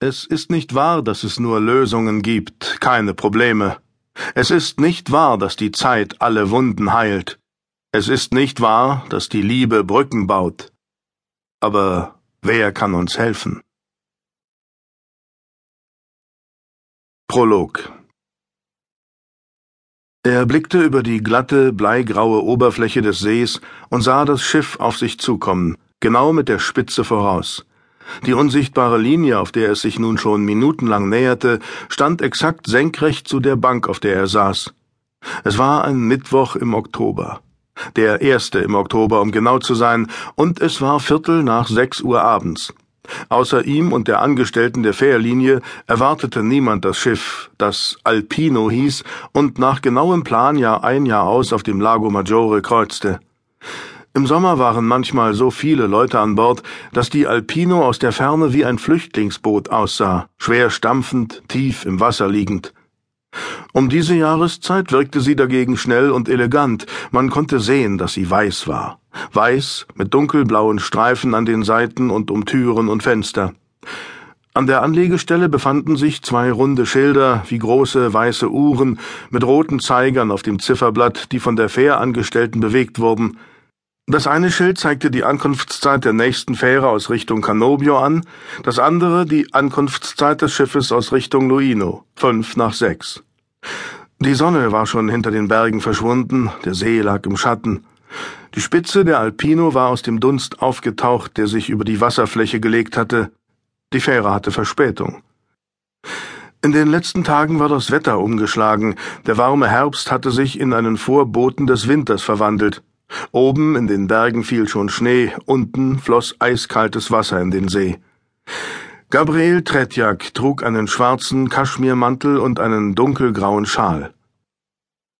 Es ist nicht wahr, dass es nur Lösungen gibt, keine Probleme. Es ist nicht wahr, dass die Zeit alle Wunden heilt. Es ist nicht wahr, dass die Liebe Brücken baut. Aber wer kann uns helfen? Prolog Er blickte über die glatte, bleigraue Oberfläche des Sees und sah das Schiff auf sich zukommen, genau mit der Spitze voraus. Die unsichtbare Linie, auf der es sich nun schon minutenlang näherte, stand exakt senkrecht zu der Bank, auf der er saß. Es war ein Mittwoch im Oktober. Der erste im Oktober, um genau zu sein, und es war Viertel nach sechs Uhr abends. Außer ihm und der Angestellten der Fährlinie erwartete niemand das Schiff, das Alpino hieß und nach genauem Plan Jahr ein Jahr aus auf dem Lago Maggiore kreuzte. Im Sommer waren manchmal so viele Leute an Bord, dass die Alpino aus der Ferne wie ein Flüchtlingsboot aussah, schwer stampfend, tief im Wasser liegend. Um diese Jahreszeit wirkte sie dagegen schnell und elegant, man konnte sehen, dass sie weiß war. Weiß mit dunkelblauen Streifen an den Seiten und um Türen und Fenster. An der Anlegestelle befanden sich zwei runde Schilder wie große weiße Uhren mit roten Zeigern auf dem Zifferblatt, die von der Fährangestellten bewegt wurden. Das eine Schild zeigte die Ankunftszeit der nächsten Fähre aus Richtung Canobio an, das andere die Ankunftszeit des Schiffes aus Richtung Luino, fünf nach sechs. Die Sonne war schon hinter den Bergen verschwunden, der See lag im Schatten. Die Spitze der Alpino war aus dem Dunst aufgetaucht, der sich über die Wasserfläche gelegt hatte. Die Fähre hatte Verspätung. In den letzten Tagen war das Wetter umgeschlagen, der warme Herbst hatte sich in einen Vorboten des Winters verwandelt. Oben in den Bergen fiel schon Schnee, unten floss eiskaltes Wasser in den See. Gabriel Tretjak trug einen schwarzen Kaschmirmantel und einen dunkelgrauen Schal.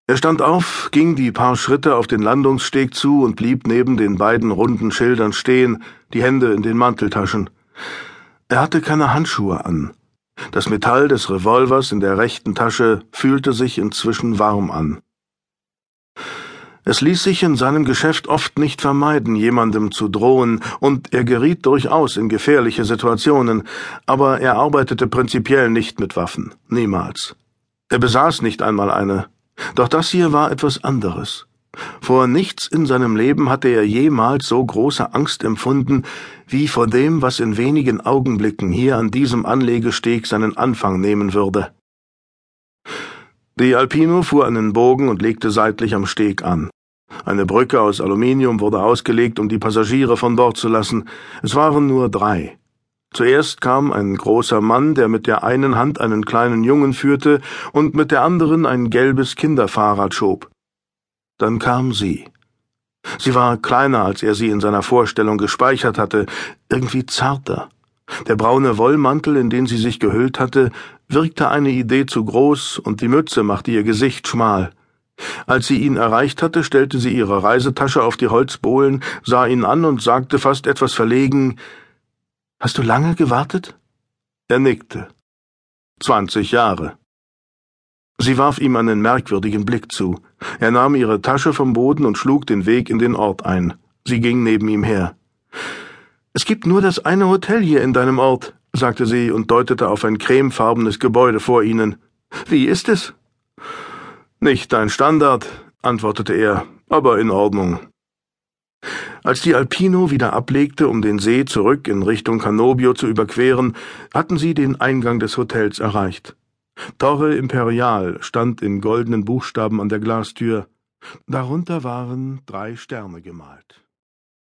Er stand auf, ging die paar Schritte auf den Landungssteg zu und blieb neben den beiden runden Schildern stehen, die Hände in den Manteltaschen. Er hatte keine Handschuhe an. Das Metall des Revolvers in der rechten Tasche fühlte sich inzwischen warm an. Es ließ sich in seinem Geschäft oft nicht vermeiden, jemandem zu drohen, und er geriet durchaus in gefährliche Situationen, aber er arbeitete prinzipiell nicht mit Waffen, niemals. Er besaß nicht einmal eine. Doch das hier war etwas anderes. Vor nichts in seinem Leben hatte er jemals so große Angst empfunden, wie vor dem, was in wenigen Augenblicken hier an diesem Anlegesteg seinen Anfang nehmen würde. Die Alpino fuhr einen Bogen und legte seitlich am Steg an. Eine Brücke aus Aluminium wurde ausgelegt, um die Passagiere von Bord zu lassen. Es waren nur drei. Zuerst kam ein großer Mann, der mit der einen Hand einen kleinen Jungen führte und mit der anderen ein gelbes Kinderfahrrad schob. Dann kam sie. Sie war kleiner, als er sie in seiner Vorstellung gespeichert hatte, irgendwie zarter. Der braune Wollmantel, in den sie sich gehüllt hatte, wirkte eine Idee zu groß, und die Mütze machte ihr Gesicht schmal. Als sie ihn erreicht hatte, stellte sie ihre Reisetasche auf die Holzbohlen, sah ihn an und sagte fast etwas verlegen Hast du lange gewartet? Er nickte. Zwanzig Jahre. Sie warf ihm einen merkwürdigen Blick zu. Er nahm ihre Tasche vom Boden und schlug den Weg in den Ort ein. Sie ging neben ihm her. Es gibt nur das eine Hotel hier in deinem Ort, sagte sie und deutete auf ein cremefarbenes Gebäude vor ihnen. Wie ist es? Nicht dein Standard, antwortete er, aber in Ordnung. Als die Alpino wieder ablegte, um den See zurück in Richtung Canobio zu überqueren, hatten sie den Eingang des Hotels erreicht. Torre Imperial stand in goldenen Buchstaben an der Glastür. Darunter waren drei Sterne gemalt.